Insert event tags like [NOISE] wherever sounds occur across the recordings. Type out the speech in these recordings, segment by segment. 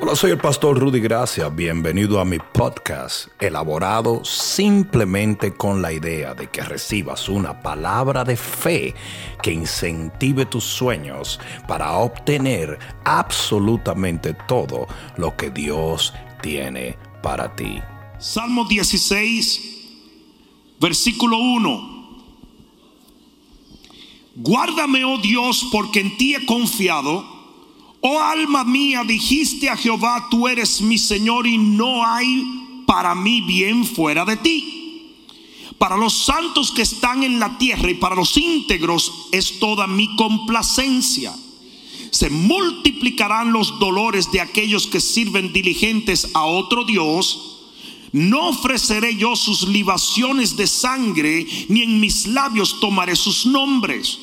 Hola, soy el pastor Rudy Gracia. Bienvenido a mi podcast, elaborado simplemente con la idea de que recibas una palabra de fe que incentive tus sueños para obtener absolutamente todo lo que Dios tiene para ti. Salmo 16, versículo 1. Guárdame, oh Dios, porque en ti he confiado Oh alma mía, dijiste a Jehová, tú eres mi Señor y no hay para mí bien fuera de ti. Para los santos que están en la tierra y para los íntegros es toda mi complacencia. Se multiplicarán los dolores de aquellos que sirven diligentes a otro Dios. No ofreceré yo sus libaciones de sangre, ni en mis labios tomaré sus nombres.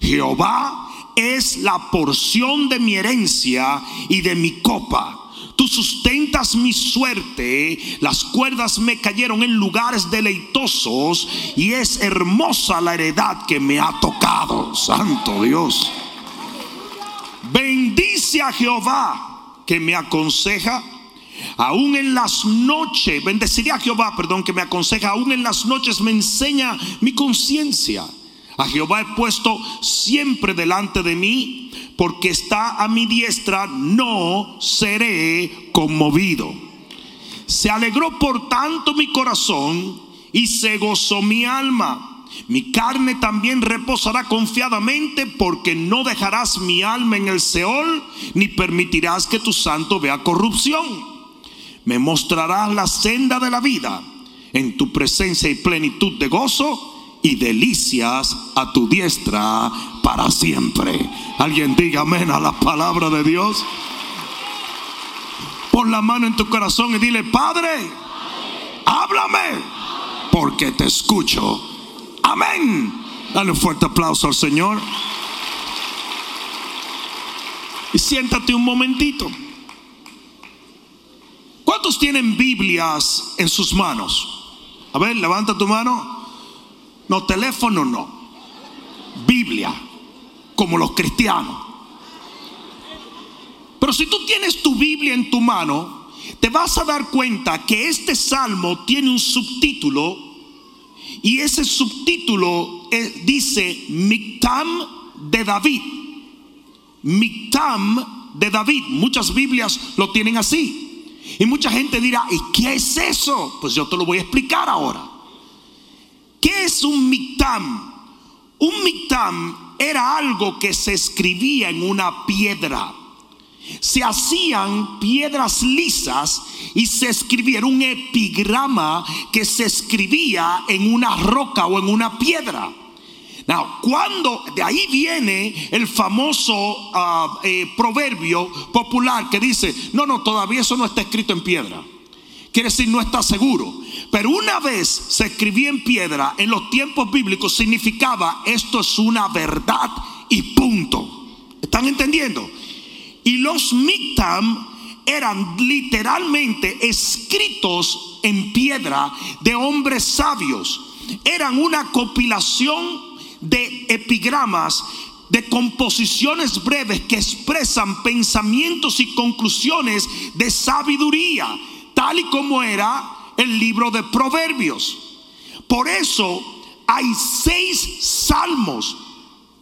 Jehová es la porción de mi herencia y de mi copa. Tú sustentas mi suerte, las cuerdas me cayeron en lugares deleitosos y es hermosa la heredad que me ha tocado. Santo Dios. Bendice a Jehová que me aconseja. Aún en las noches, bendeciré a Jehová, perdón, que me aconseja, aún en las noches me enseña mi conciencia. A Jehová he puesto siempre delante de mí, porque está a mi diestra, no seré conmovido. Se alegró por tanto mi corazón y se gozó mi alma. Mi carne también reposará confiadamente porque no dejarás mi alma en el Seol ni permitirás que tu santo vea corrupción. Me mostrarás la senda de la vida. En tu presencia y plenitud de gozo y delicias a tu diestra para siempre. Alguien diga amén a la palabra de Dios. Pon la mano en tu corazón y dile, Padre, háblame, porque te escucho. Amén. Dale un fuerte aplauso al Señor. Y siéntate un momentito. ¿Cuántos tienen Biblias en sus manos? A ver, levanta tu mano. No, teléfono no. Biblia, como los cristianos. Pero si tú tienes tu Biblia en tu mano, te vas a dar cuenta que este salmo tiene un subtítulo y ese subtítulo dice Mictam de David. Mictam de David. Muchas Biblias lo tienen así. Y mucha gente dirá, ¿y qué es eso? Pues yo te lo voy a explicar ahora. ¿Qué es un mictam? Un mictam era algo que se escribía en una piedra. Se hacían piedras lisas y se escribía, era un epigrama que se escribía en una roca o en una piedra. Now, cuando de ahí viene el famoso ah, eh, proverbio popular que dice: No, no, todavía eso no está escrito en piedra. Quiere decir, no está seguro. Pero una vez se escribía en piedra, en los tiempos bíblicos significaba esto es una verdad y punto. ¿Están entendiendo? Y los miktam eran literalmente escritos en piedra de hombres sabios. Eran una compilación de epigramas, de composiciones breves que expresan pensamientos y conclusiones de sabiduría, tal y como era el libro de Proverbios. Por eso hay seis salmos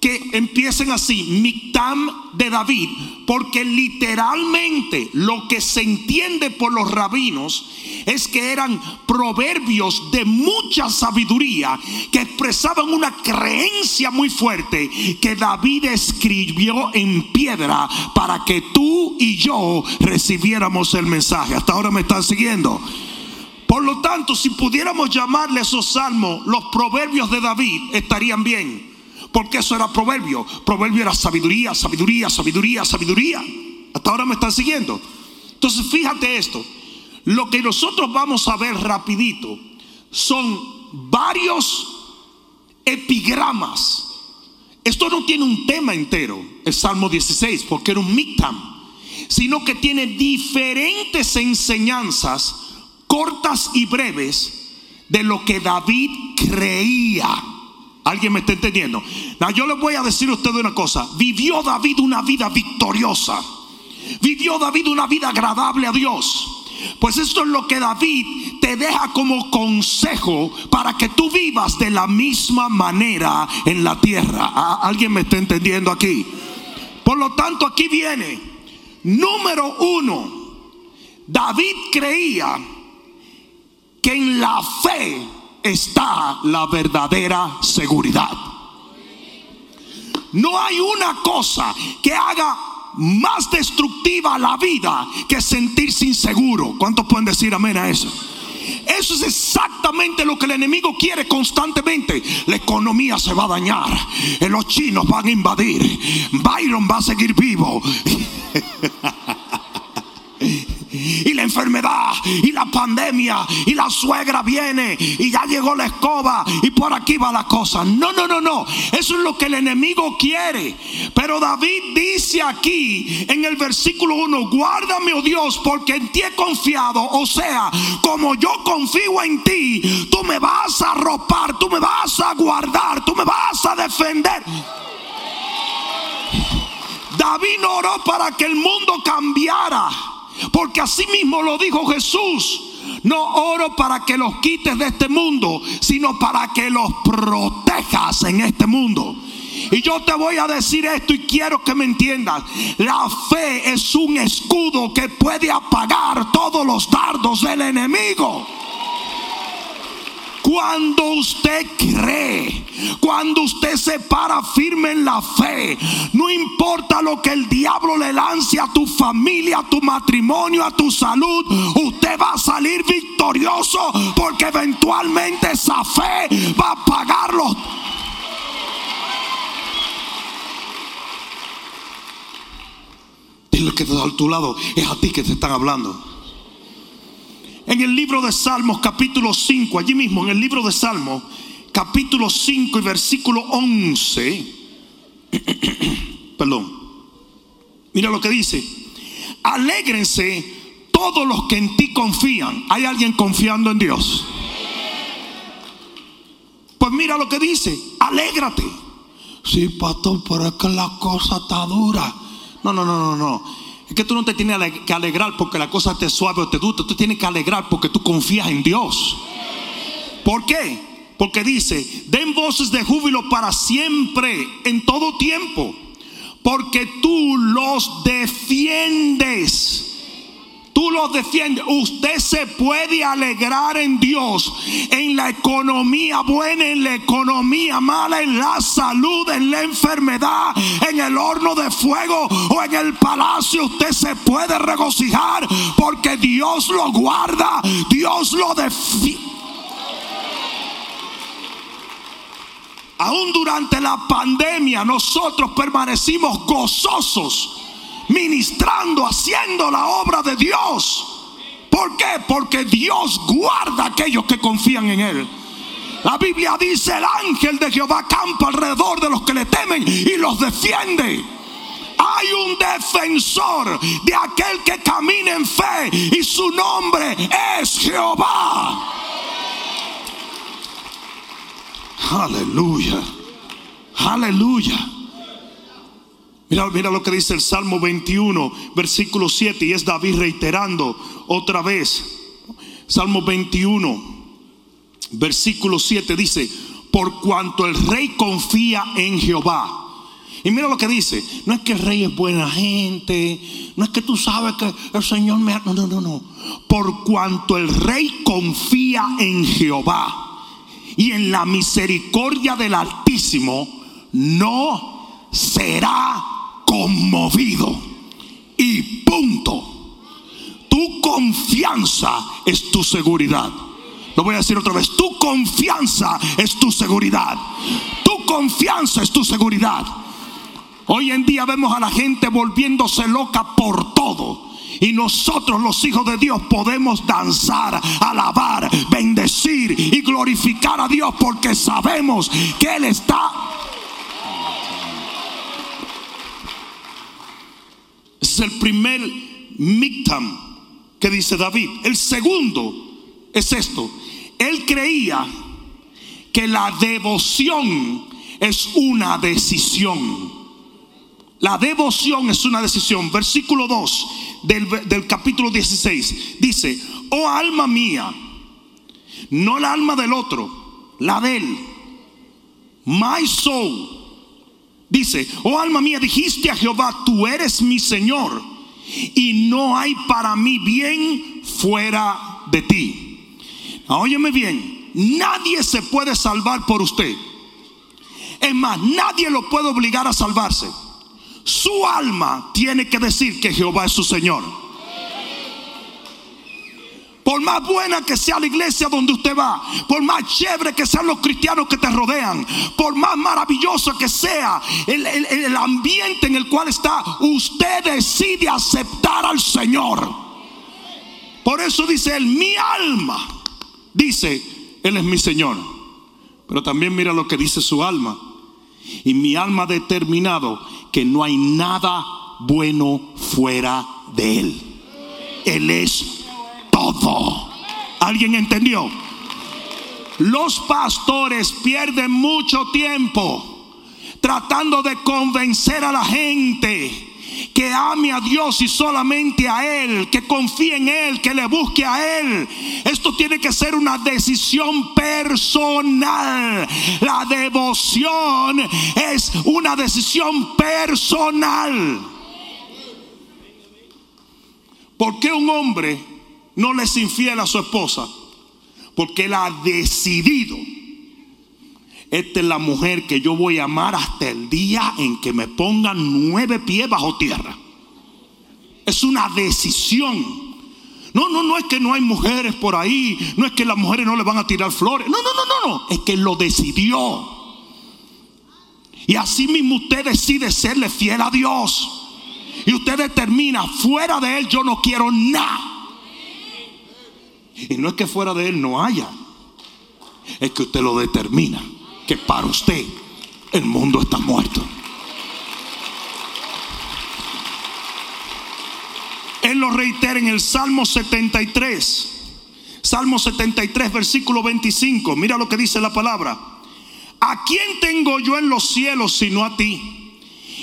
que empiecen así, Mictam de David, porque literalmente lo que se entiende por los rabinos es que eran proverbios de mucha sabiduría que expresaban una creencia muy fuerte que David escribió en piedra para que tú y yo recibiéramos el mensaje. Hasta ahora me están siguiendo. Por lo tanto, si pudiéramos llamarle esos salmos los proverbios de David, estarían bien. Porque eso era proverbio. Proverbio era sabiduría, sabiduría, sabiduría, sabiduría. Hasta ahora me están siguiendo. Entonces, fíjate esto. Lo que nosotros vamos a ver rapidito son varios epigramas. Esto no tiene un tema entero, el Salmo 16, porque era un mictam, sino que tiene diferentes enseñanzas cortas y breves de lo que David creía. ¿Alguien me está entendiendo? yo le voy a decir a usted una cosa. Vivió David una vida victoriosa. Vivió David una vida agradable a Dios. Pues esto es lo que David te deja como consejo para que tú vivas de la misma manera en la tierra. ¿Alguien me está entendiendo aquí? Por lo tanto, aquí viene. Número uno, David creía que en la fe está la verdadera seguridad. No hay una cosa que haga más destructiva la vida que sentirse inseguro. ¿Cuántos pueden decir amén a eso? Eso es exactamente lo que el enemigo quiere constantemente. La economía se va a dañar. Los chinos van a invadir. Byron va a seguir vivo. [LAUGHS] y la enfermedad y la pandemia y la suegra viene y ya llegó la escoba y por aquí va la cosa. No, no, no, no. Eso es lo que el enemigo quiere. Pero David dice aquí en el versículo 1, guárdame, oh Dios, porque en ti he confiado. O sea, como yo confío en ti, tú me vas a arropar, tú me vas a guardar, tú me vas a defender. David oró para que el mundo cambiara. Porque así mismo lo dijo Jesús. No oro para que los quites de este mundo, sino para que los protejas en este mundo. Y yo te voy a decir esto y quiero que me entiendas. La fe es un escudo que puede apagar todos los dardos del enemigo. Cuando usted cree, cuando usted se para firme en la fe, no importa lo que el diablo le lance a tu familia, a tu matrimonio, a tu salud, usted va a salir victorioso porque eventualmente esa fe va a pagarlo. Dile que está a tu lado, es a ti que te están hablando. En el libro de Salmos capítulo 5, allí mismo en el libro de Salmos capítulo 5 y versículo 11, [CLEARS THROAT] perdón, mira lo que dice, alégrense todos los que en ti confían. ¿Hay alguien confiando en Dios? Pues mira lo que dice, alégrate. Sí, pastor, pero es que la cosa está dura. No, no, no, no, no. Es que tú no te tienes que alegrar porque la cosa te suave o te dura. Tú tienes que alegrar porque tú confías en Dios. ¿Por qué? Porque dice, den voces de júbilo para siempre, en todo tiempo. Porque tú los defiendes tú los defiendes. Usted se puede alegrar en Dios, en la economía buena, en la economía mala, en la salud, en la enfermedad, en el horno de fuego o en el palacio. Usted se puede regocijar porque Dios lo guarda, Dios lo defiende. Aún durante la pandemia nosotros permanecimos gozosos ministrando, haciendo la obra de Dios. ¿Por qué? Porque Dios guarda a aquellos que confían en Él. La Biblia dice, el ángel de Jehová campa alrededor de los que le temen y los defiende. Hay un defensor de aquel que camina en fe y su nombre es Jehová. Aleluya. Aleluya. Mira, lo que dice el Salmo 21, versículo 7, y es David reiterando otra vez. Salmo 21, versículo 7 dice, por cuanto el rey confía en Jehová. Y mira lo que dice, no es que el rey es buena gente, no es que tú sabes que el Señor me... No, no, no, no. Por cuanto el rey confía en Jehová y en la misericordia del Altísimo, no será conmovido. Y punto. Tu confianza es tu seguridad. Lo voy a decir otra vez. Tu confianza es tu seguridad. Tu confianza es tu seguridad. Hoy en día vemos a la gente volviéndose loca por todo. Y nosotros los hijos de Dios podemos danzar, alabar, bendecir y glorificar a Dios porque sabemos que Él está es el primer miktam que dice David. El segundo es esto. Él creía que la devoción es una decisión. La devoción es una decisión. Versículo 2 del, del capítulo 16 dice, oh alma mía, no la alma del otro, la de él. My soul. Dice, oh alma mía, dijiste a Jehová, tú eres mi Señor y no hay para mí bien fuera de ti. óyeme bien, nadie se puede salvar por usted. Es más, nadie lo puede obligar a salvarse. Su alma tiene que decir que Jehová es su Señor. Por más buena que sea la iglesia donde usted va, por más chévere que sean los cristianos que te rodean, por más maravilloso que sea el, el ambiente en el cual está, usted decide aceptar al Señor. Por eso dice él, mi alma, dice, Él es mi Señor. Pero también mira lo que dice su alma. Y mi alma ha determinado que no hay nada bueno fuera de Él. Él es ¿Alguien entendió? Los pastores pierden mucho tiempo tratando de convencer a la gente que ame a Dios y solamente a Él, que confíe en Él, que le busque a Él. Esto tiene que ser una decisión personal. La devoción es una decisión personal. ¿Por qué un hombre no le es infiel a su esposa? Porque él ha decidido. Esta es la mujer que yo voy a amar hasta el día en que me pongan nueve pies bajo tierra. Es una decisión. No, no, no es que no hay mujeres por ahí. No es que las mujeres no le van a tirar flores. No, no, no, no, no. Es que lo decidió. Y así mismo usted decide serle fiel a Dios. Y usted determina, fuera de Él yo no quiero nada. Y no es que fuera de Él no haya. Es que usted lo determina que para usted el mundo está muerto. Él lo reitera en el Salmo 73. Salmo 73, versículo 25. Mira lo que dice la palabra. ¿A quién tengo yo en los cielos sino a ti?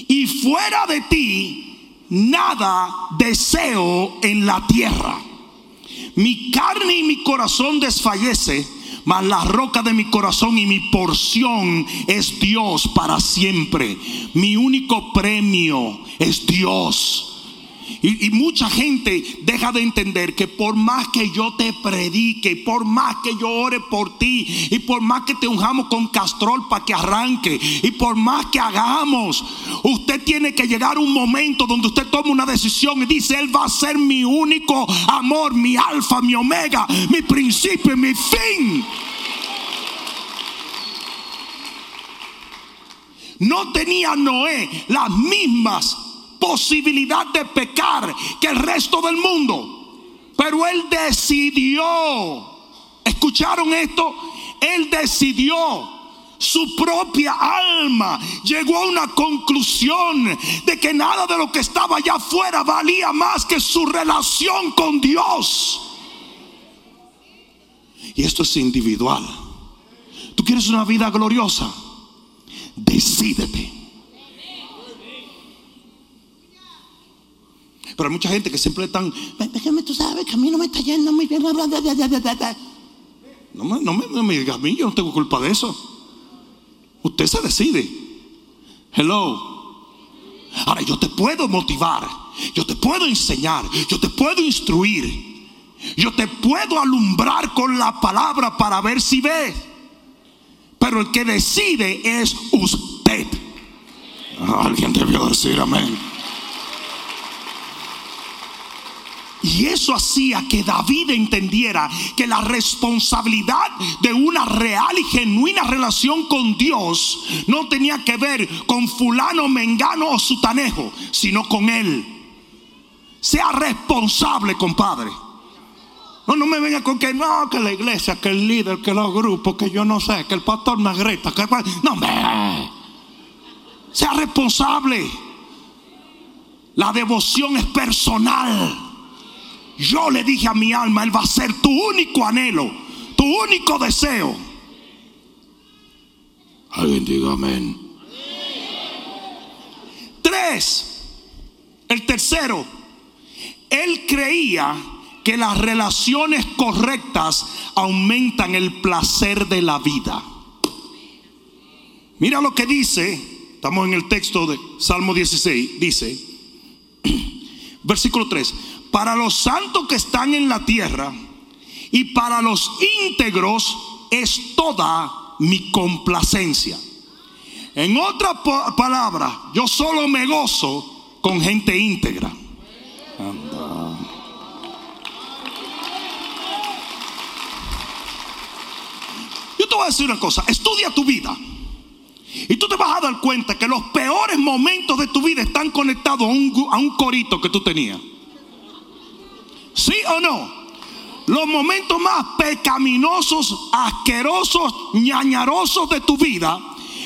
Y fuera de ti, nada deseo en la tierra. Mi carne y mi corazón desfallece mas la roca de mi corazón y mi porción es Dios para siempre. Mi único premio es Dios. Y, mucha gente deja de entender que por más que yo te predique, por más que yo ore por ti, y por más que te unjamos con castrol para que arranque, y por más que hagamos, usted tiene que llegar a un momento donde usted toma una decisión y dice, Él va a ser mi único amor, mi alfa, mi omega, mi principio mi fin. No tenía Noé las mismas posibilidad de pecar que el resto del mundo. Pero él decidió. ¿Escucharon esto? Él decidió. Su propia alma llegó a una conclusión de que nada de lo que estaba allá afuera valía más que su relación con Dios. Y esto es individual. ¿Tú quieres una vida gloriosa? Decídete Pero hay mucha gente que siempre están, déjame tú sabes que a mí no me está yendo muy bien. No me, no, me, no me digas a mí, yo no tengo culpa de eso. Usted se decide. Hello. Ahora yo te puedo motivar, yo te puedo enseñar, yo te puedo instruir, yo te puedo alumbrar con la palabra para ver si ves. Pero el que decide es usted. Alguien debió decir amén. Y eso hacía que David entendiera que la responsabilidad de una real y genuina relación con Dios no tenía que ver con fulano, mengano o sutanejo, sino con Él. Sea responsable, compadre. No, no me venga con que no, que la iglesia, que el líder, que los grupos, que yo no sé, que el pastor me. Que... No, me. Sea responsable. La devoción es personal. Yo le dije a mi alma, Él va a ser tu único anhelo, tu único deseo. Alguien diga amén. Tres, el tercero, él creía que las relaciones correctas aumentan el placer de la vida. Mira lo que dice, estamos en el texto de Salmo 16, dice, [CLEARS THROAT] versículo 3, para los santos que están en la tierra y para los íntegros es toda mi complacencia. En otra palabra, yo solo me gozo con gente íntegra. Yo te voy a decir una cosa, estudia tu vida. Y tú te vas a dar cuenta que los peores momentos de tu vida están conectados a un corito que tú tenías. ¿Sí o no? Los momentos más pecaminosos, asquerosos, ñañarosos de tu vida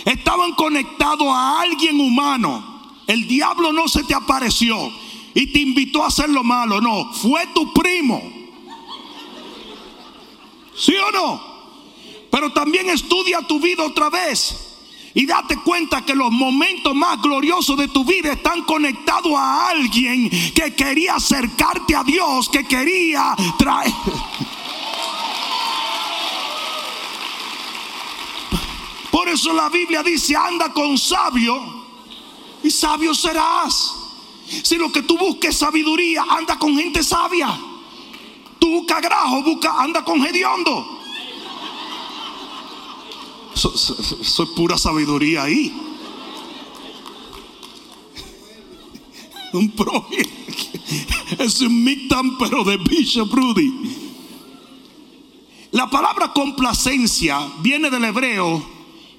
estaban conectados a alguien humano. El diablo no se te apareció y te invitó a hacer lo malo, no, fue tu primo. ¿Sí o no? Pero también estudia tu vida otra vez. Y date cuenta que los momentos más gloriosos de tu vida están conectados a alguien que quería acercarte a Dios, que quería traer... Por eso la Biblia dice, anda con sabio y sabio serás. Si lo que tú busques es sabiduría, anda con gente sabia. Tú busca grajo, busca, anda con hediondo. Soy pura sabiduría ahí. Un pro. Es un mictam, pero de Bishop Rudy. La palabra complacencia viene del hebreo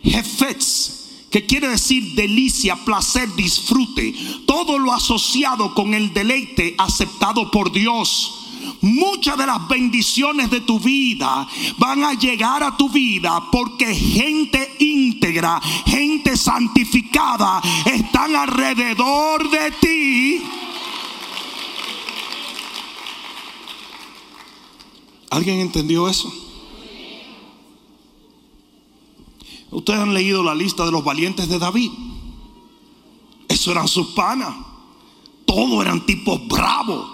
Jefetz, que quiere decir delicia, placer, disfrute. Todo lo asociado con el deleite aceptado por Dios. Muchas de las bendiciones de tu vida van a llegar a tu vida porque gente íntegra, gente santificada están alrededor de ti. ¿Alguien entendió eso? Ustedes han leído la lista de los valientes de David. Eso eran sus panas. Todos eran tipos bravos.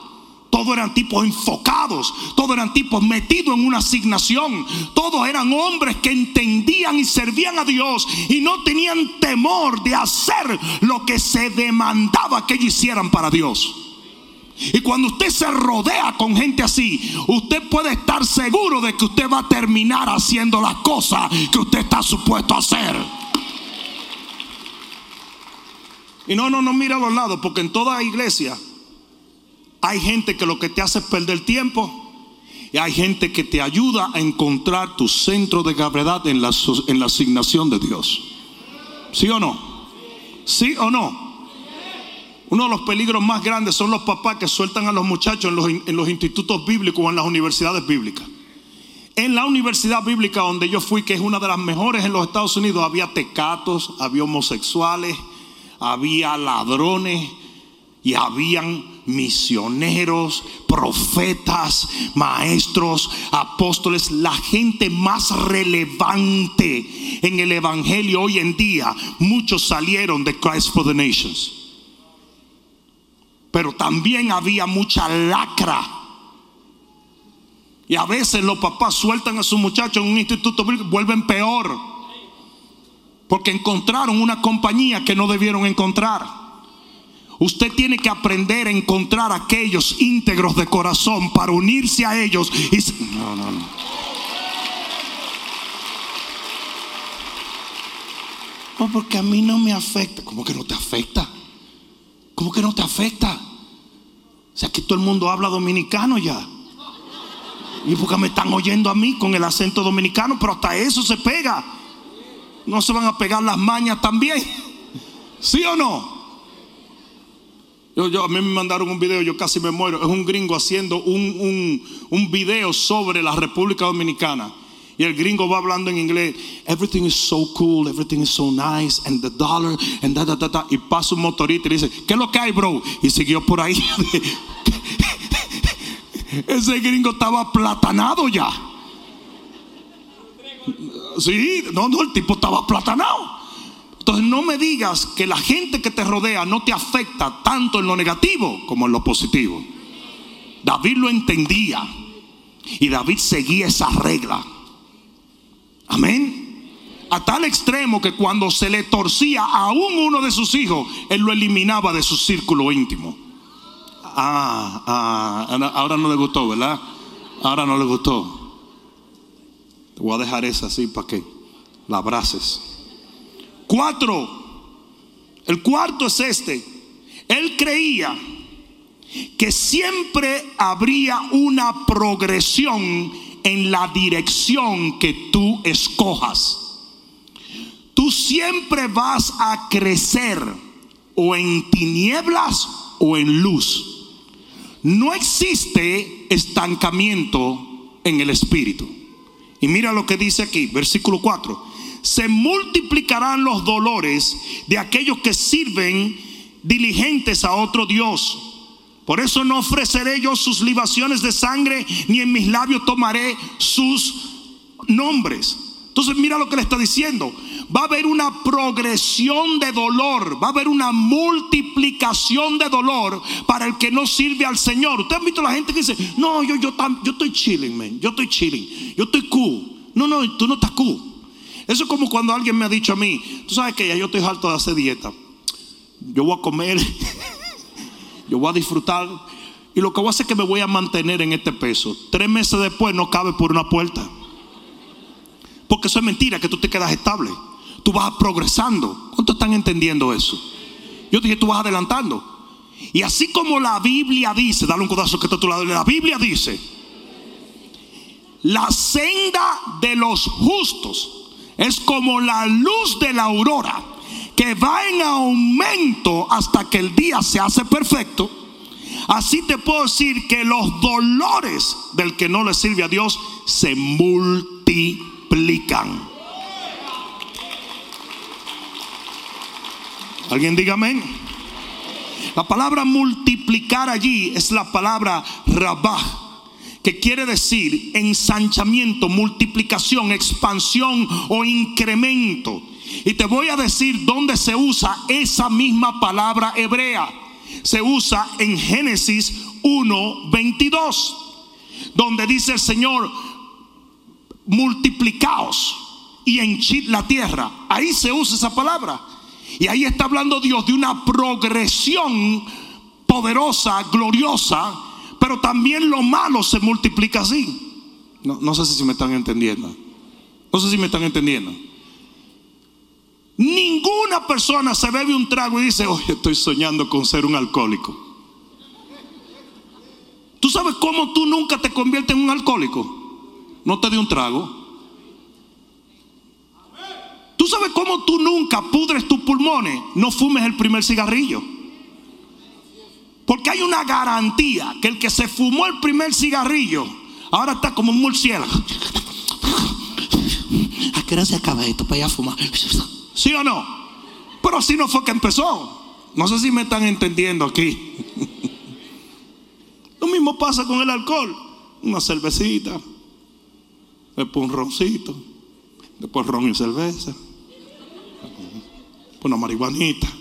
Todos eran tipos enfocados. Todos eran tipos metidos en una asignación. Todos eran hombres que entendían y servían a Dios y no tenían temor de hacer lo que se demandaba que ellos hicieran para Dios. Y cuando usted se rodea con gente así, usted puede estar seguro de que usted va a terminar haciendo las cosas que usted está supuesto a hacer. Y no, no, no mira a los lados, porque en toda iglesia hay gente que lo que te hace es perder tiempo. Y hay gente que te ayuda a encontrar tu centro de gravedad en la, en la asignación de Dios. ¿Sí o no? ¿Sí o no? Uno de los peligros más grandes son los papás que sueltan a los muchachos en los, institutos bíblicos o en las universidades bíblicas. En la universidad bíblica donde yo fui, que es una de las mejores en los Estados Unidos, había tecatos, había homosexuales, había ladrones y habían misioneros, profetas, maestros, apóstoles, la gente más relevante en el Evangelio hoy en día. Muchos salieron de Christ for the Nations. Pero también había mucha lacra. Y a veces los papás sueltan a sus muchachos en un instituto bíblico vuelven peor. Porque encontraron una compañía que no debieron encontrar. Usted tiene que aprender a encontrar a aquellos íntegros de corazón para unirse a ellos. No, no. No, porque a mí no me afecta. ¿Cómo que no te afecta? ¿Cómo que no te afecta? O sea, que todo el mundo habla dominicano ya. Y porque me están oyendo a mí con el acento dominicano, pero hasta eso se pega. No se van a pegar las mañas también. ¿Sí o no? Yo, a mí me mandaron un video, yo casi me muero. Es un gringo haciendo un, un, un video sobre la República Dominicana. Y el gringo va hablando en inglés. Everything is so cool, everything is so nice, and the dollar, and da, da, da, da. Y pasa un motorista y dice, ¿qué es lo que hay, bro? Y siguió por ahí. [LAUGHS] Ese gringo estaba platanado ya. Sí, no, no, el tipo estaba platanado. Entonces no me digas que la gente que te rodea no te afecta tanto en lo negativo como en lo positivo. David lo entendía y David seguía esa regla. Amén. A tal extremo que cuando se le torcía a uno de sus hijos, él lo eliminaba de su círculo íntimo. Ah, ah, ahora no le gustó, ¿verdad? Ahora no le gustó. Te voy a dejar esa así para que la abraces. Cuatro. El cuarto es este. Él creía que siempre habría una progresión en la dirección que tú escojas. Tú siempre vas a crecer o en tinieblas o en luz. No existe estancamiento en el espíritu. Y mira lo que dice aquí, versículo 4. Se multiplicarán los dolores de aquellos que sirven diligentes a otro Dios. Por eso no ofreceré yo sus libaciones de sangre, ni en mis labios tomaré sus nombres. Entonces mira lo que le está diciendo va a haber una progresión de dolor, va a haber una multiplicación de dolor para el que no sirve al Señor. Ustedes han visto la gente que dice, no, yo, yo, yo estoy chilling, man, yo estoy chilling, yo estoy cool. No, no, tú no estás cool. Eso es como cuando alguien me ha dicho a mí, tú sabes que ya yo estoy harto de hacer dieta. Yo voy a comer, [LAUGHS] yo voy a disfrutar. Y lo que voy a hacer es que me voy a mantener en este peso. Tres meses después no cabe por una puerta. Porque eso es mentira, que tú te quedas estable tú vas progresando. ¿Cuántos están entendiendo eso? Yo dije, tú vas adelantando. Y así como la Biblia dice, dale un codazo que está a tu lado, la Biblia dice, la senda de los justos es como la luz de la aurora, que va en aumento hasta que el día se hace perfecto. Así te puedo decir que los dolores del que no le sirve a Dios se multiplican. Alguien diga amén. La palabra multiplicar allí es la palabra rabah, que quiere decir ensanchamiento, multiplicación, expansión o incremento. Y te voy a decir dónde se usa esa misma palabra hebrea. Se usa en Génesis 1:22, donde dice el Señor, multiplicaos y henchid la tierra. Ahí se usa esa palabra. Y ahí está hablando Dios de una progresión poderosa, gloriosa, pero también lo malo se multiplica así. No, sé si me están entendiendo. No sé si me están entendiendo. Ninguna persona se bebe un trago y dice, oye, estoy soñando con ser un alcohólico. ¿Tú sabes cómo tú nunca te conviertes en un alcohólico? No te di un trago. ¿Tú sabes cómo tú nunca pudres tus pulmones? No fumes el primer cigarrillo. Porque hay una garantía que el que se fumó el primer cigarrillo ahora está como un murciélago. ¿A qué hora se acaba esto para ir a fumar? ¿Sí o no? Pero así no fue que empezó. No sé si me están entendiendo aquí. Lo mismo pasa con el alcohol. Una cervecita, después un roncito, después ron y cerveza una marihuanita.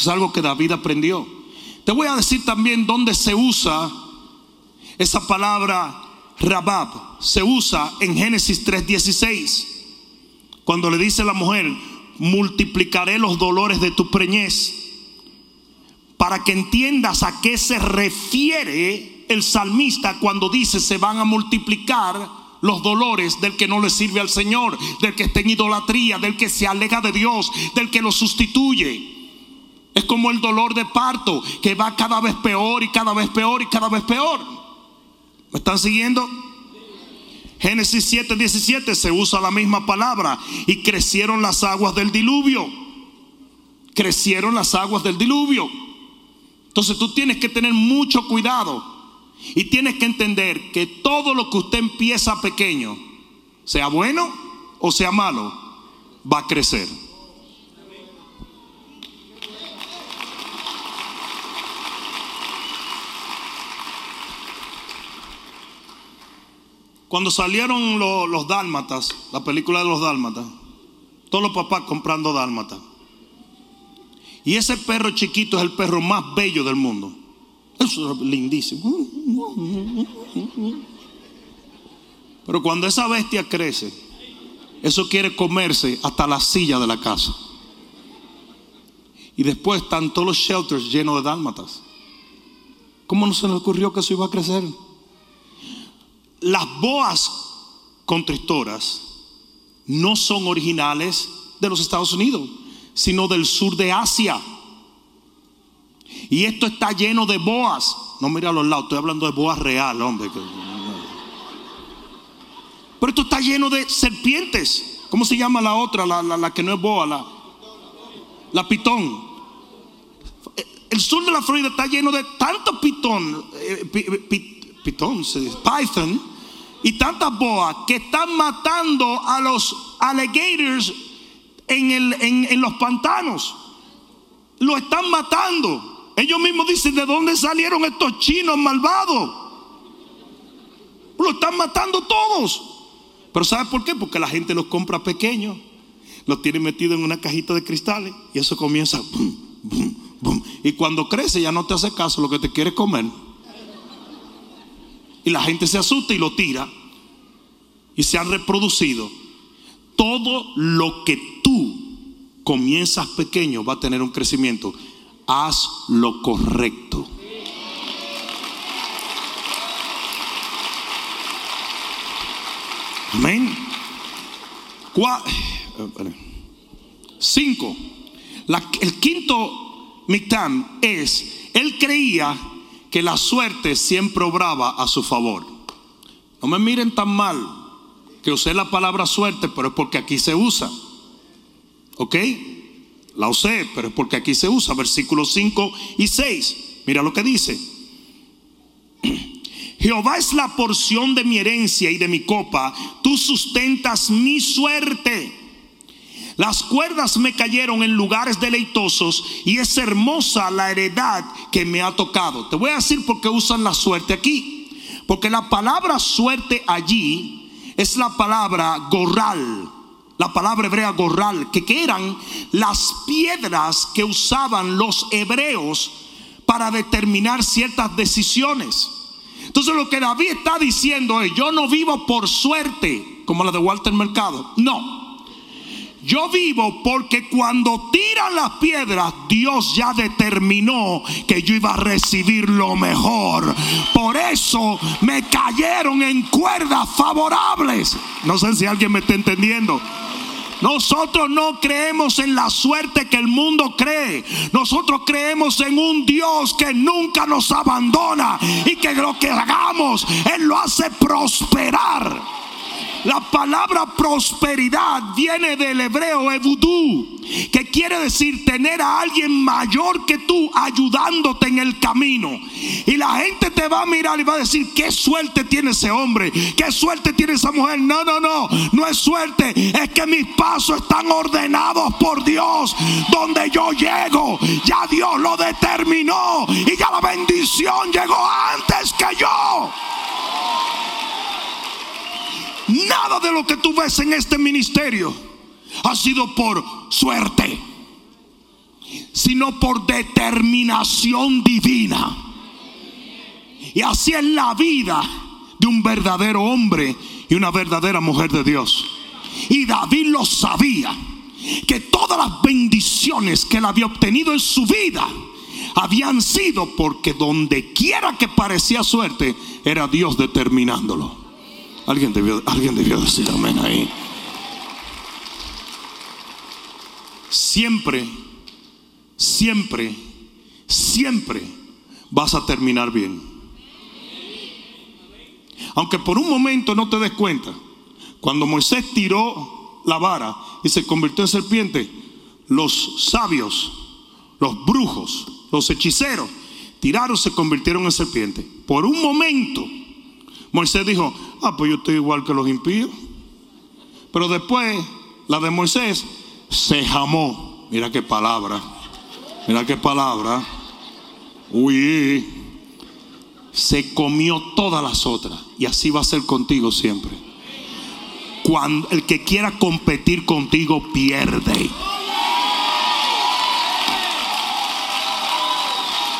Es algo que David aprendió. Te voy a decir también dónde se usa esa palabra Rabab. Se usa en Génesis 3:16. Cuando le dice la mujer, multiplicaré los dolores de tu preñez. Para que entiendas a qué se refiere el salmista cuando dice se van a multiplicar los dolores del que no le sirve al Señor, del que está en idolatría, del que se aleja de Dios, del que lo sustituye. Es como el dolor de parto, que va cada vez peor y cada vez peor y cada vez peor. ¿Me están siguiendo? Génesis 7, 17 se usa la misma palabra y crecieron las aguas del diluvio. Crecieron las aguas del diluvio. Entonces tú tienes que tener mucho cuidado y tienes que entender que todo lo que usted empieza pequeño, sea bueno o sea malo, va a crecer. Cuando salieron lo- los dálmatas, la película de los dálmatas, todos los papás comprando dálmatas. Y ese perro chiquito es el perro más bello del mundo. Eso es lindísimo. Pero cuando esa bestia crece, eso quiere comerse hasta la silla de la casa. Y después están todos los shelters llenos de dálmatas. ¿Cómo no se le ocurrió que eso iba a crecer? Las boas constrictoras no son originales de los Estados Unidos, sino del sur de Asia. Y esto está lleno de boas. No mira a los lados, estoy hablando de boas real, hombre. Pero esto está lleno de serpientes. ¿Cómo se llama la otra? La, que no es boa, la, pitón. El sur de la Florida está lleno de tanto pitón, eh, pi- pi- pitón, se dice, python, y tantas boas que están matando a los alligators en, el- en- en los pantanos. Lo están matando. Ellos mismos dicen, ¿de dónde salieron estos chinos malvados? Lo están matando todos. Pero ¿sabe por qué? Porque la gente los compra pequeños, los tiene metidos en una cajita de cristales y eso comienza. bum, bum, bum. Y cuando crece ya no te hace caso, lo que te quiere comer. Y la gente se asusta y lo tira. Y se han reproducido. Todo lo que tú comienzas pequeño va a tener un crecimiento. Haz lo correcto. Amén. Eh. Cinco. El quinto mictam es, él creía que la suerte siempre obraba a su favor. No me miren tan mal que usé la palabra suerte, pero es porque aquí se usa. ¿Ok? La usé, pero es porque aquí se usa. Versículos 5 y 6. Mira lo que dice. [CLEARS THROAT] Jehová es la porción de mi herencia y de mi copa. Tú sustentas mi suerte. Las cuerdas me cayeron en lugares deleitosos y es hermosa la heredad que me ha tocado. Te voy a decir por qué usan la suerte aquí. Porque la palabra suerte allí es la palabra gorral. La palabra hebrea gorral, que, que eran las piedras que usaban los hebreos para determinar ciertas decisiones. Entonces lo que David está diciendo es, yo no vivo por suerte, como la de Walter Mercado. No. Yo vivo porque cuando tiran las piedras, Dios ya determinó que yo iba a recibir lo mejor. Por eso me cayeron en cuerdas favorables. No sé si alguien me está entendiendo. Nosotros no creemos en la suerte que el mundo cree. Nosotros creemos en un Dios que nunca nos abandona y que lo que hagamos, Él lo hace prosperar. La palabra prosperidad viene del hebreo evudú, que quiere decir tener a alguien mayor que tú ayudándote en el camino. Y la gente te va a mirar y va a decir, qué suerte tiene ese hombre, qué suerte tiene esa mujer. No, no, no, no es suerte, es que mis pasos están ordenados por Dios. Donde yo llego, ya Dios lo determinó y ya la bendición llegó antes que yo. Nada de lo que tú ves en este ministerio ha sido por suerte, sino por determinación divina. Y así es la vida de un verdadero hombre y una verdadera mujer de Dios. Y David lo sabía, que todas las bendiciones que él había obtenido en su vida habían sido porque donde quiera que parecía suerte, era Dios determinándolo. Alguien debió, alguien debió decir amén ahí. Siempre, siempre, siempre vas a terminar bien. Aunque por un momento no te des cuenta, cuando Moisés tiró la vara y se convirtió en serpiente, los sabios, los brujos, los hechiceros, tiraron, se convirtieron en serpiente. Por un momento, Moisés dijo, ah, pues yo estoy igual que los impíos. Pero después, la de Moisés se jamó. Mira qué palabra. Mira qué palabra. Uy. se comió todas las otras. Y así va a ser contigo siempre. Cuando el que quiera competir contigo pierde.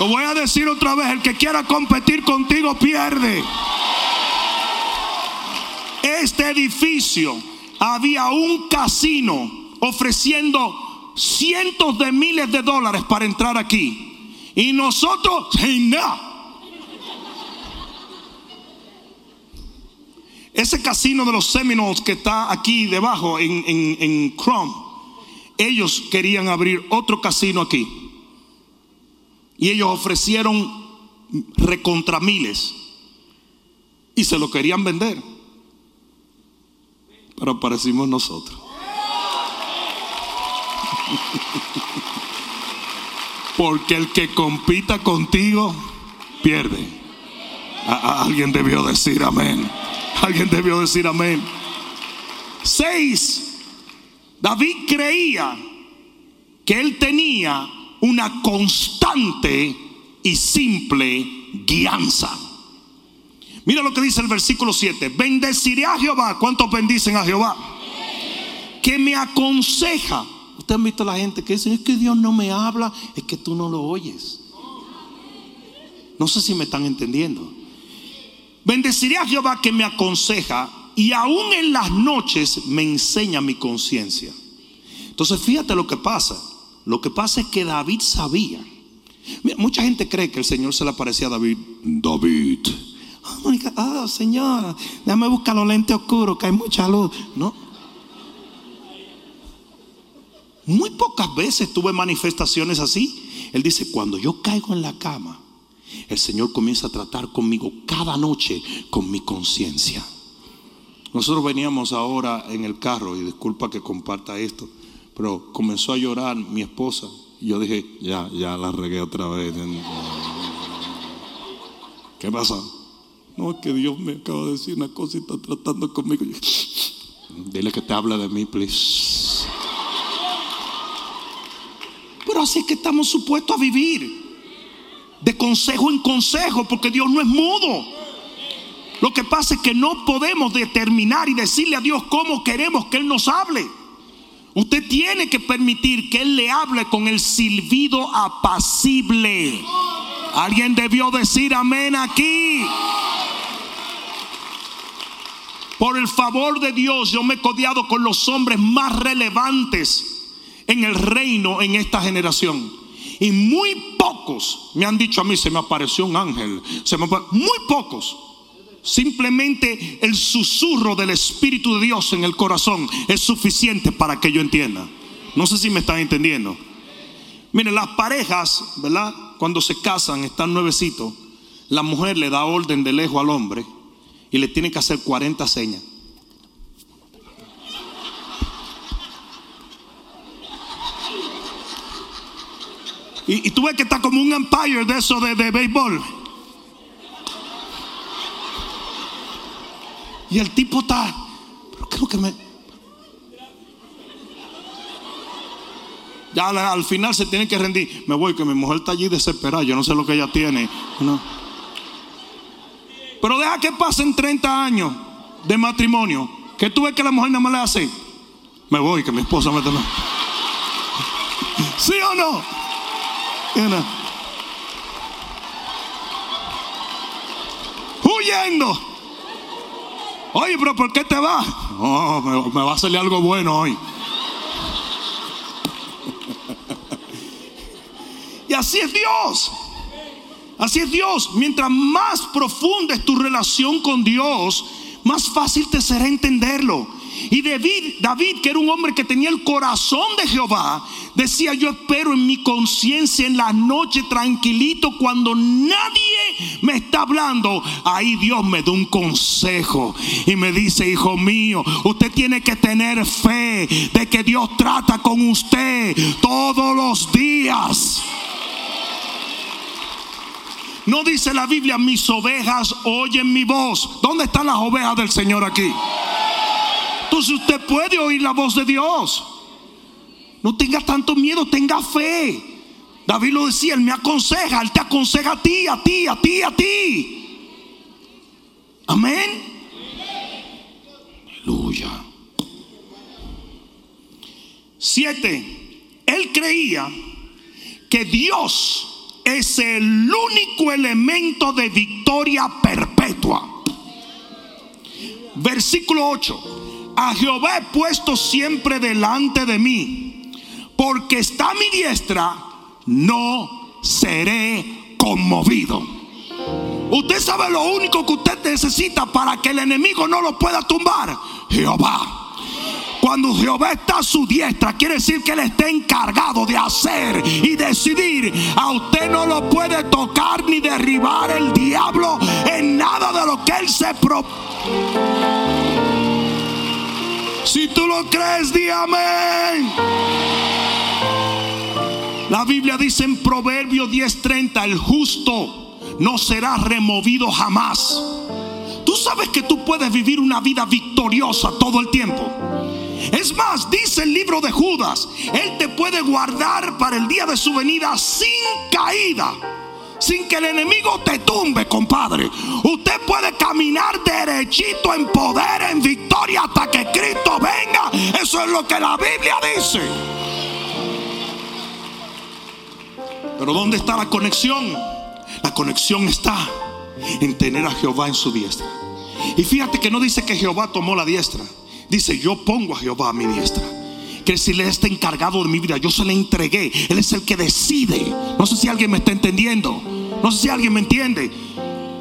Lo voy a decir otra vez, el que quiera competir contigo pierde. Este edificio había un casino ofreciendo cientos de miles de dólares para entrar aquí. Y nosotros, nada. Ese casino de los Seminoles que está aquí debajo en, en, en Chrome, ellos querían abrir otro casino aquí. Y ellos ofrecieron recontra miles. Y se lo querían vender. Pero aparecimos nosotros. Porque el que compita contigo pierde. Alguien debió decir amén. Alguien debió decir amén. Seis. David creía que él tenía una constante y simple guianza. Mira lo que dice el versículo 7. Bendeciré a Jehová. ¿Cuántos bendicen a Jehová? Que me aconseja. Ustedes han visto a la gente que dice, es que Dios no me habla, es que tú no lo oyes. No sé si me están entendiendo. Bendeciré a Jehová que me aconseja y aún en las noches me enseña mi conciencia. Entonces fíjate lo que pasa. Lo que pasa es que David sabía. Mira, mucha gente cree que el Señor se le aparecía a David. David. Ah, Mónica, ah, Señor, déjame buscar los lentes oscuros, que hay mucha luz. No. Muy pocas veces tuve manifestaciones así. Él dice, cuando yo caigo en la cama, el Señor comienza a tratar conmigo cada noche con mi conciencia. Nosotros veníamos ahora en el carro, y disculpa que comparta esto, pero comenzó a llorar mi esposa. Y yo dije, ya, ya la regué otra vez. ¿Qué pasa? No, que Dios me acaba de decir una cosa y está tratando conmigo. Dile que te hable de mí, please. Pero así es que estamos supuestos a vivir. De consejo en consejo, porque Dios no es mudo. Lo que pasa es que no podemos determinar y decirle a Dios cómo queremos que Él nos hable. Usted tiene que permitir que Él le hable con el silbido apacible. Alguien debió decir amén aquí. Por el favor de Dios, yo me he codeado con los hombres más relevantes en el reino en esta generación. Y muy pocos me han dicho a mí, se me apareció un ángel. Se me muy pocos. Simplemente el susurro del Espíritu de Dios en el corazón es suficiente para que yo entienda. No sé si me están entendiendo. Miren, las parejas, ¿verdad? Cuando se casan, están nuevecitos. La mujer le da orden de lejos al hombre y le tiene que hacer 40 señas. Y, tú ves que está como un empire de eso de, de béisbol. Y el tipo está, pero creo que me... Ya al, al final se tiene que rendir. Me voy, que mi mujer está allí desesperada. Yo no sé lo que ella tiene. No. Pero deja que pasen 30 años de matrimonio. Que tú ves que la mujer nada más le hace. Me voy, que mi esposa me toma. ¿Sí o no? Huyendo. Oye, pero ¿por qué te vas? Oh, me, me va a salir algo bueno hoy. y así es Dios. Así es Dios. Mientras más profunda es tu relación con Dios, más fácil te será entenderlo. Y David, David, que era un hombre que tenía el corazón de Jehová, decía, yo espero en mi conciencia en la noche tranquilito cuando nadie me está hablando. Ahí Dios me da un consejo y me dice, hijo mío, usted tiene que tener fe de que Dios trata con usted todos los días. No dice la Biblia, mis ovejas oyen mi voz. ¿Dónde están las ovejas del Señor aquí? Entonces usted puede oír la voz de Dios. No tenga tanto miedo, tenga fe. David lo decía, él me aconseja, él te aconseja a ti, a ti, a ti, a ti. Amén. Aleluya. Siete. Él creía que Dios es el único elemento de victoria perpetua. Versículo 8. A Jehová he puesto siempre delante de mí, porque está a mi diestra, no seré conmovido. Usted sabe lo único que usted necesita para que el enemigo no lo pueda tumbar. Jehová. Cuando Jehová está a su diestra, quiere decir que Él está encargado de hacer y decidir. A usted no lo puede tocar ni derribar el diablo en nada de lo que Él se propone. Si tú lo crees, di amén. La Biblia dice en Proverbio 10:30, el justo no será removido jamás. Tú sabes que tú puedes vivir una vida victoriosa todo el tiempo. Es más, dice el libro de Judas, Él te puede guardar para el día de su venida sin caída, sin que el enemigo te tumbe, compadre. Usted puede caminar derechito en poder, en victoria, hasta que Cristo venga. Eso es lo que la Biblia dice. Pero ¿dónde está la conexión? La conexión está en tener a Jehová en su diestra. Y fíjate que no dice que Jehová tomó la diestra. Dice, yo pongo a Jehová a mi diestra. Que si Él está encargado de mi vida, yo se le entregué. Él es el que decide. No sé si alguien me está entendiendo. No sé si alguien me entiende.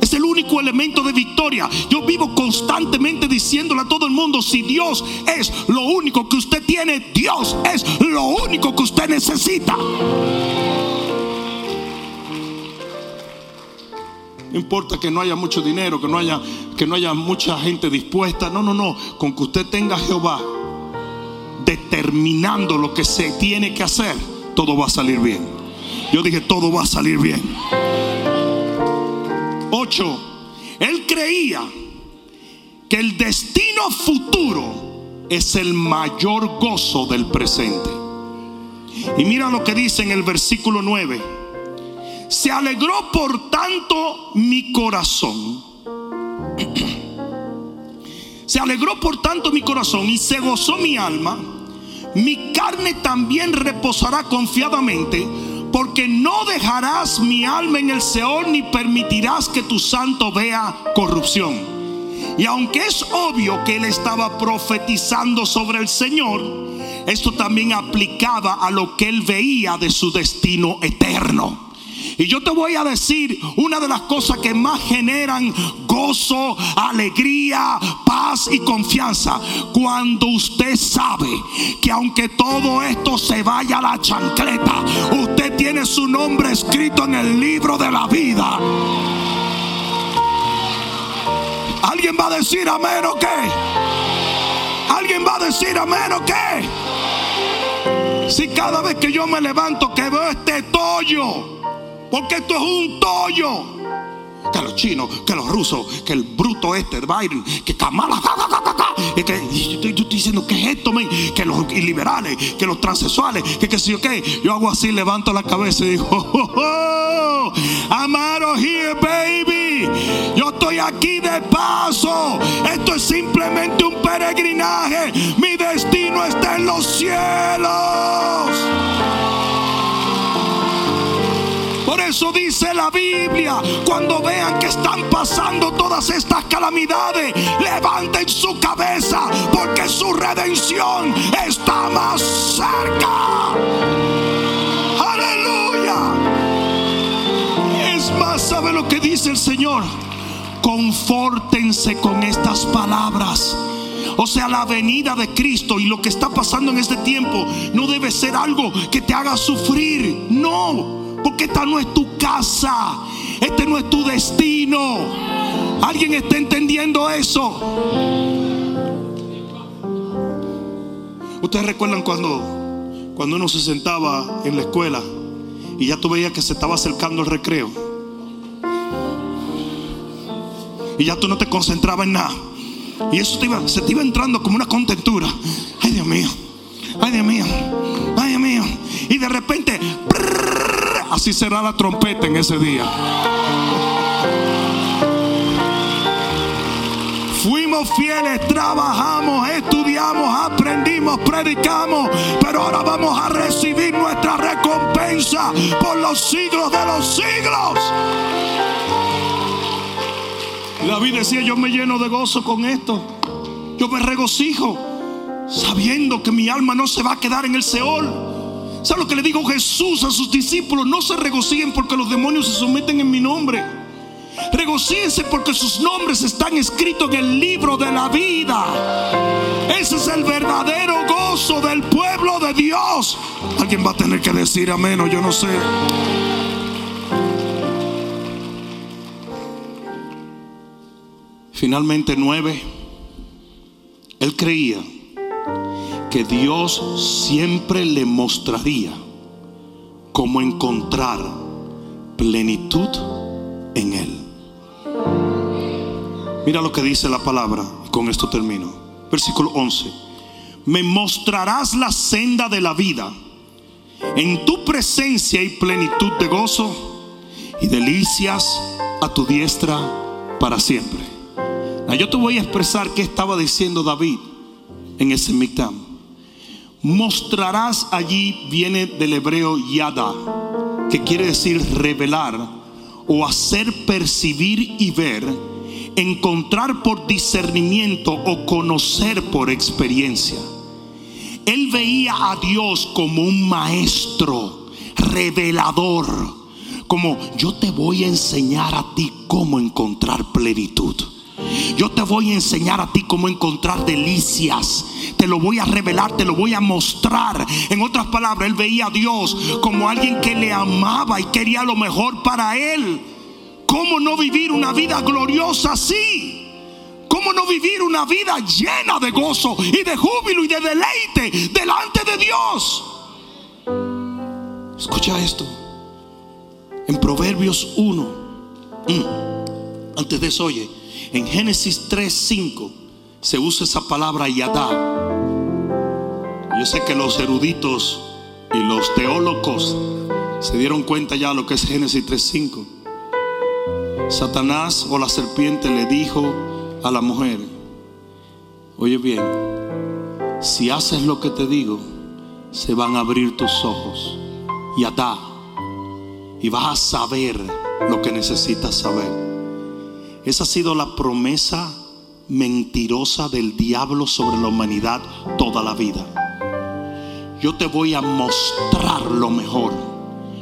Es el único elemento de victoria. Yo vivo constantemente diciéndole a todo el mundo, si Dios es lo único que usted tiene, Dios es lo único que usted necesita. No importa que no haya mucho dinero, que no haya, que no haya mucha gente dispuesta. No, no, no. Con que usted tenga a Jehová determinando lo que se tiene que hacer, todo va a salir bien. Yo dije, todo va a salir bien. 8. Él creía que el destino futuro es el mayor gozo del presente. Y mira lo que dice en el versículo 9. Se alegró por tanto mi corazón. [CLEARS THROAT] Se alegró por tanto mi corazón y se gozó mi alma. Mi carne también reposará confiadamente, porque no dejarás mi alma en el Seol ni permitirás que tu santo vea corrupción. Y aunque es obvio que él estaba profetizando sobre el Señor, esto también aplicaba a lo que él veía de su destino eterno. Y yo te voy a decir una de las cosas que más generan gozo, alegría, paz y confianza. Cuando usted sabe que aunque todo esto se vaya a la chancleta, usted tiene su nombre escrito en el libro de la vida. ¿Alguien va a decir amén o qué? ¿Alguien va a decir amén o qué? Si cada vez que yo me levanto que veo este tollo, porque esto es un tollo. Que los chinos, que los rusos, que el bruto este, Biden, que Kamala, y que yo, estoy, diciendo que es esto, que los liberales, que los transexuales, que qué sé yo qué. Yo hago así, levanto la cabeza y digo, [LAUGHS] oh, oh, oh, of here, baby. Yo estoy aquí de paso. Esto es simplemente un peregrinaje. Mi destino está en los cielos. Por eso dice la Biblia, cuando vean que están pasando todas estas calamidades, levanten su cabeza porque su redención está más cerca. Aleluya. Es más, ¿sabe lo que dice el Señor? Confórtense con estas palabras. O sea, la venida de Cristo y lo que está pasando en este tiempo no debe ser algo que te haga sufrir. No. Porque esta no es tu casa. Este no es tu destino. ¿Alguien está entendiendo eso? Ustedes recuerdan cuando, cuando uno se sentaba en la escuela y ya tú veías que se estaba acercando el recreo. Y ya tú no te concentrabas en nada. Y eso te iba, se te iba entrando como una contentura. Ay, Dios mío. Ay, Dios mío. Ay, Dios mío. Y de repente, así será la trompeta en ese día. Fuimos fieles, trabajamos, estudiamos, aprendimos, predicamos, pero ahora vamos a recibir nuestra recompensa por los siglos de los siglos. David decía, yo me lleno de gozo con esto. Yo me regocijo sabiendo que mi alma no se va a quedar en el Seol. ¿Sabe lo que le dijo Jesús a sus discípulos? No se regocijen porque los demonios se someten en mi nombre. Regocíjense porque sus nombres están escritos en el libro de la vida. Ese es el verdadero gozo del pueblo de Dios. Alguien va a tener que decir amén o yo no sé. Finalmente nueve, él creía que Dios siempre le mostraría cómo encontrar plenitud en él. Mira lo que dice la palabra, y con esto termino. Versículo 11. Me mostrarás la senda de la vida. En tu presencia y plenitud de gozo y delicias a tu diestra para siempre. Yo te voy a expresar qué estaba diciendo David en ese Mictam. Mostrarás allí, viene del hebreo yada, que quiere decir revelar o hacer percibir y ver, encontrar por discernimiento o conocer por experiencia. Él veía a Dios como un maestro revelador, como yo te voy a enseñar a ti cómo encontrar plenitud. Yo te voy a enseñar a ti cómo encontrar delicias. Te lo voy a revelar, te lo voy a mostrar. En otras palabras, él veía a Dios como alguien que le amaba y quería lo mejor para él. ¿Cómo no vivir una vida gloriosa así? ¿Cómo no vivir una vida llena de gozo y de júbilo y de deleite delante de Dios? Escucha esto. En Proverbios 1. Mm, antes de eso, oye. En Génesis 3:5 se usa esa palabra yadá. Yo sé que los eruditos y los teólogos se dieron cuenta ya lo que es Génesis 3:5. Satanás o la serpiente le dijo a la mujer, oye bien, si haces lo que te digo, se van a abrir tus ojos, yadá, y vas a saber lo que necesitas saber. Esa ha sido la promesa mentirosa del diablo sobre la humanidad toda la vida. Yo te voy a mostrar lo mejor.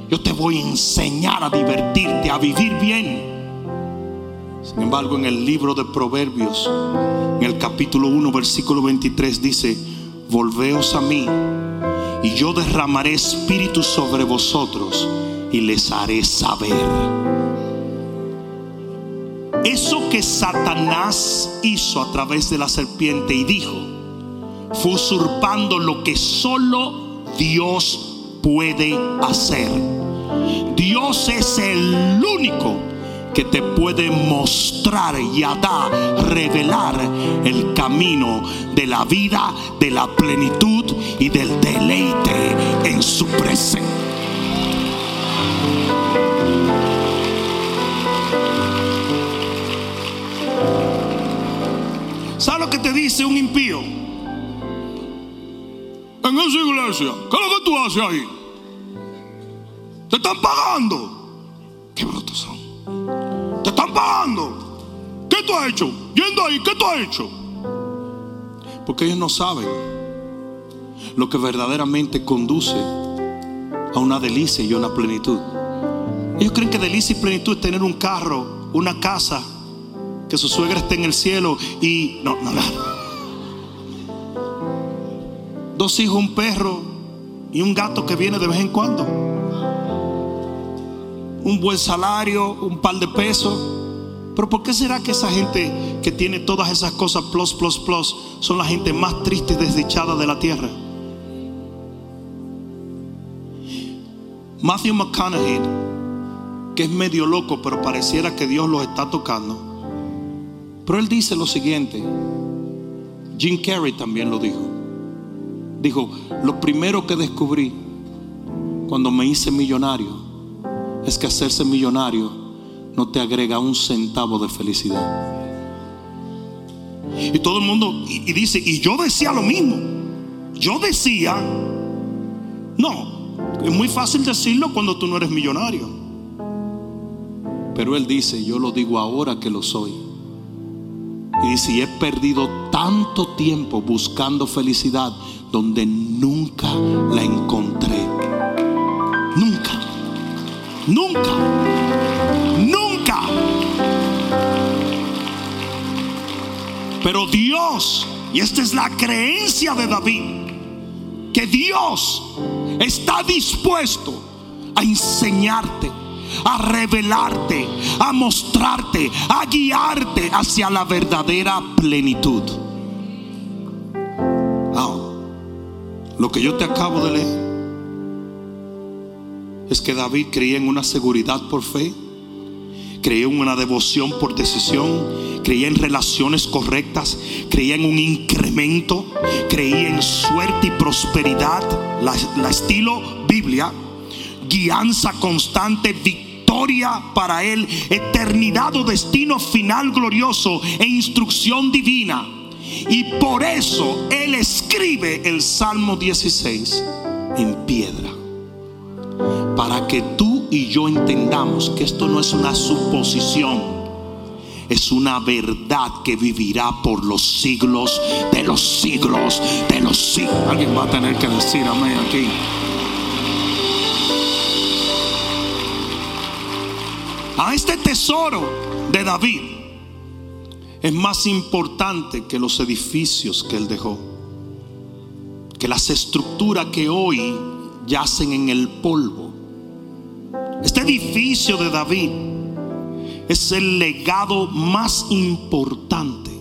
Yo te voy a enseñar a divertirte, a vivir bien. Sin embargo, en el libro de Proverbios, en el capítulo 1, versículo 23, dice, volveos a mí y yo derramaré espíritu sobre vosotros y les haré saber eso que Satanás hizo a través de la serpiente y dijo, fue usurpando lo que solo Dios puede hacer. Dios es el único que te puede mostrar y dar, revelar el camino de la vida, de la plenitud y del deleite en su presencia. ¿Sabes lo que te dice un impío? En esa iglesia, ¿qué es lo que tú haces ahí? Te están pagando. Qué brutos son. Te están pagando. ¿Qué tú has hecho? Yendo ahí, ¿qué tú has hecho? Porque ellos no saben lo que verdaderamente conduce a una delicia y una plenitud. Ellos creen que delicia y plenitud es tener un carro, una casa su suegra esté en el cielo y no, no. Dos hijos, un perro y un gato que viene de vez en cuando. Un buen salario, un par de pesos. Pero ¿por qué será que esa gente que tiene todas esas cosas plus, plus, plus son la gente más triste y desdichada de la tierra? Matthew McConaughey, que es medio loco, pero pareciera que Dios los está tocando pero él dice lo siguiente. Jim Carrey también lo dijo. Dijo, lo primero que descubrí cuando me hice millonario es que hacerse millonario no te agrega un centavo de felicidad. Y todo el mundo, y, dice, y yo decía lo mismo. Yo decía, no, es muy fácil decirlo cuando tú no eres millonario. Pero él dice, yo lo digo ahora que lo soy. Y y he perdido tanto tiempo buscando felicidad donde nunca la encontré. Nunca. Nunca. Nunca. Pero Dios, y esta es la creencia de David, que Dios está dispuesto a enseñarte, a revelarte, a mostrarte, a guiarte hacia la verdadera plenitud. Lo que yo te acabo de leer es que David creía en una seguridad por fe, creía en una devoción por decisión, creía en relaciones correctas, creía en un incremento, creía en suerte y prosperidad, la estilo Biblia, guianza constante, victoria para él, eternidad o destino final glorioso e instrucción divina. Y por eso él escribe el Salmo 16 en piedra. Para que tú y yo entendamos que esto no es una suposición, es una verdad que vivirá por los siglos de los siglos de los siglos. Alguien va a tener que decir amén aquí. A este tesoro de David es más importante que los edificios que él dejó, que las estructuras que hoy yacen en el polvo. Este edificio de David es el legado más importante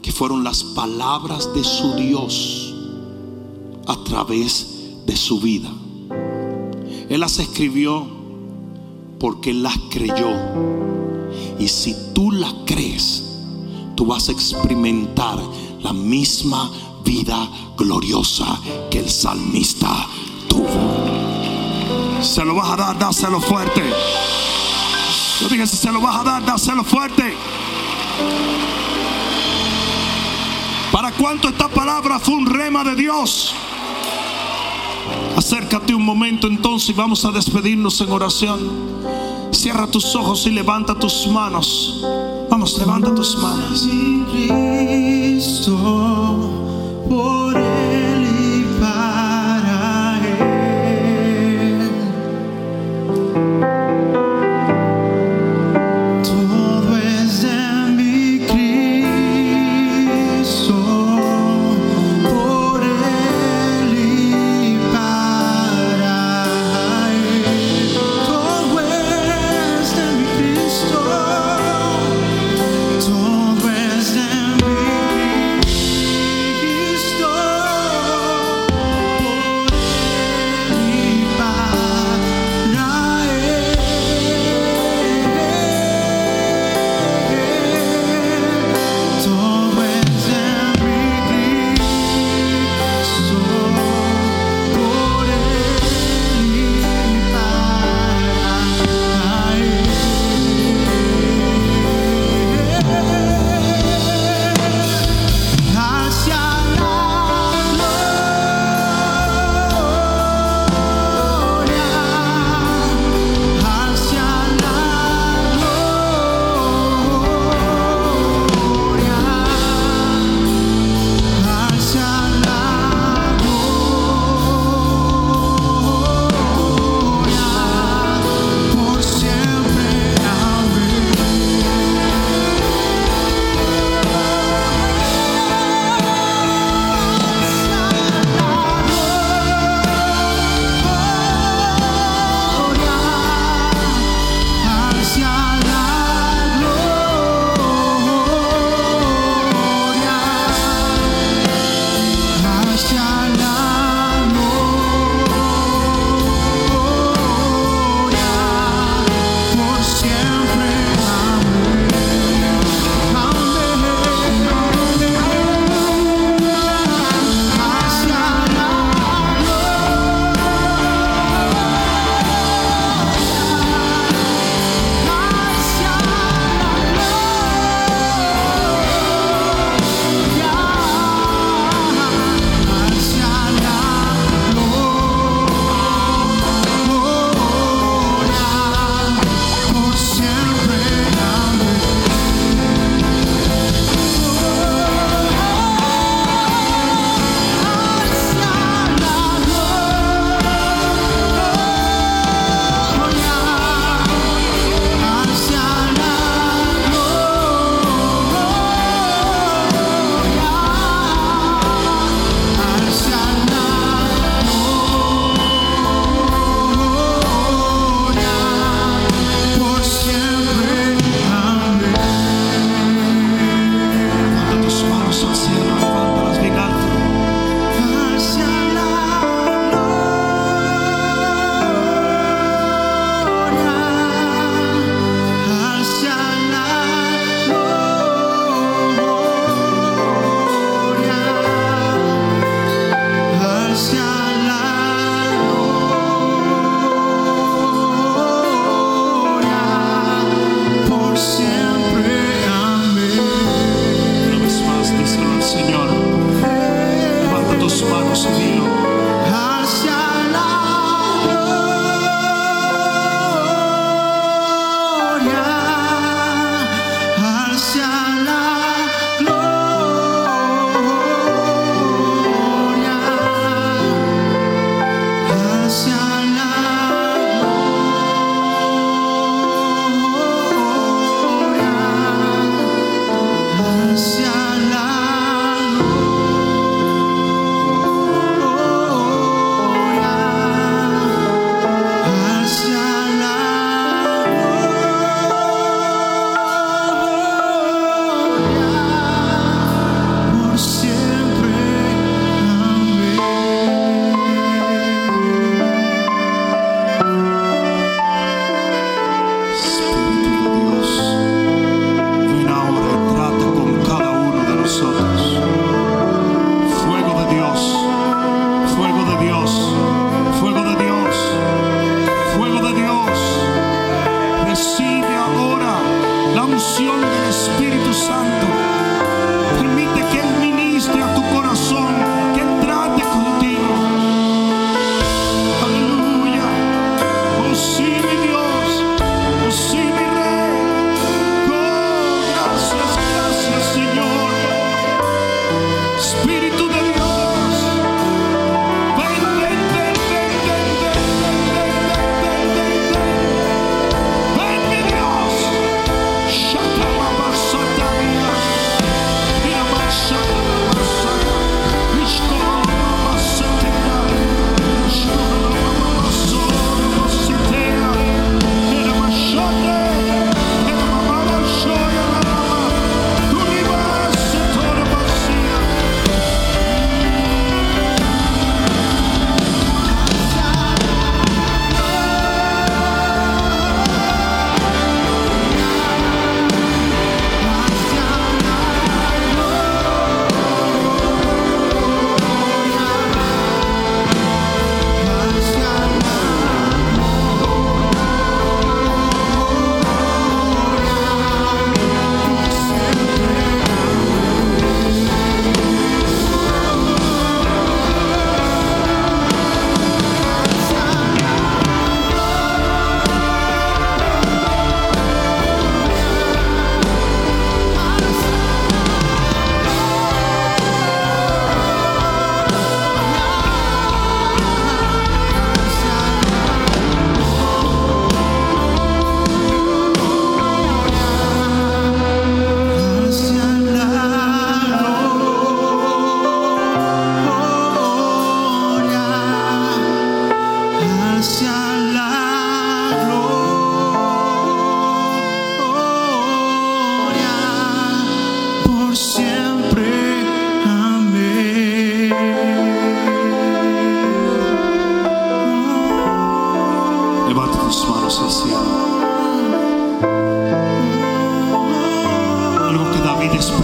que fueron las palabras de su Dios a través de su vida. Él las escribió porque las creyó. Y si tú las crees, tú vas a experimentar la misma vida gloriosa que el salmista tuvo. Se lo vas a dar, dáselo fuerte. Yo dije, si se lo vas a dar, dáselo fuerte. ¿Para cuánto esta palabra fue un rema de Dios? Acércate un momento entonces y vamos a despedirnos en oración. Cierra tus ojos y levanta tus manos. Vamos, levanta tus manos.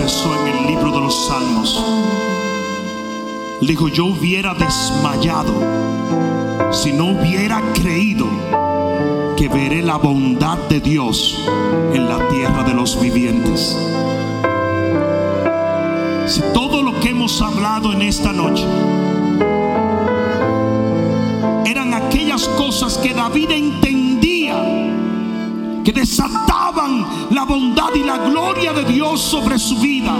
En el libro de los Salmos. Dijo, yo hubiera desmayado si no hubiera creído que veré la bondad de Dios en la tierra de los vivientes. Si todo lo que hemos hablado en esta noche eran aquellas cosas que David que desataban la bondad y la gloria de Dios sobre su vida.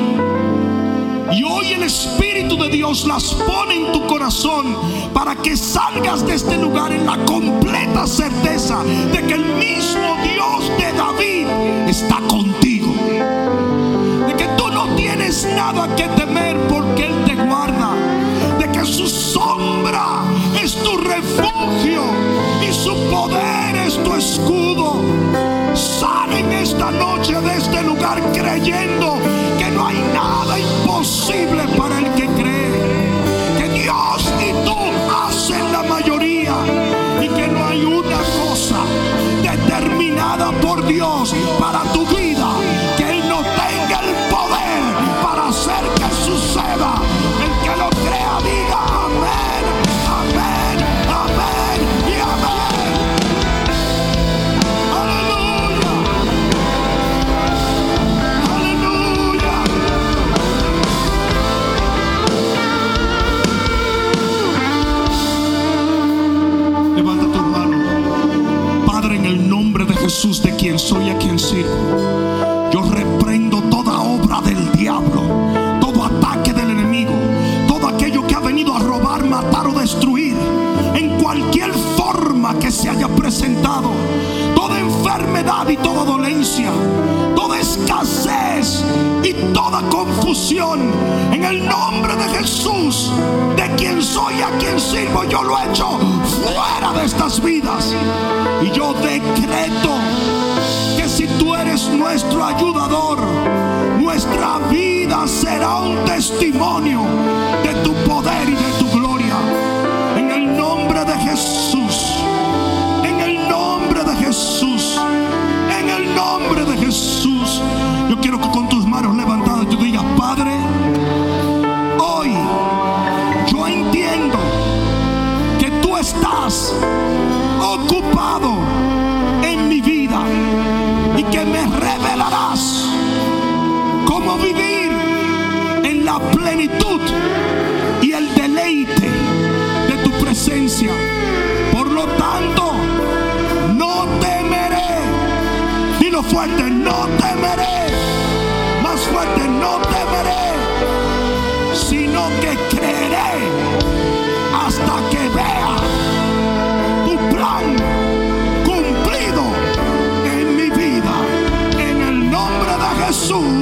Y hoy el Espíritu de Dios las pone en tu corazón para que salgas de este lugar en la completa certeza de que el mismo Dios de David está contigo. De que tú no tienes nada que temer porque Él te guarda. Su sombra es tu refugio y su poder es tu escudo. Sal en esta noche de este lugar creyendo que no hay nada imposible para el que cree. Que Dios y tú hacen la mayoría y que no hay una cosa determinada por Dios para tu vida destruir, en cualquier forma que se haya presentado, toda enfermedad y toda dolencia, toda escasez y toda confusión, en el nombre de Jesús, de quien soy y a quien sirvo, yo lo echo fuera de estas vidas. Y yo decreto que si tú eres nuestro ayudador, nuestra vida será un testimonio de tu poder y de tu gloria. Jesús, en el nombre de Jesús, en el nombre de Jesús, yo quiero que con tus manos levantadas tú digas, Padre, hoy yo entiendo que tú estás ocupado en mi vida y que me revelarás cómo vivir en la plenitud y el deleite de tu presencia. Lo tanto, no temeré. Dilo fuerte, no temeré. Más fuerte, no temeré. Sino que creeré hasta que vea tu plan cumplido en mi vida. En el nombre de Jesús,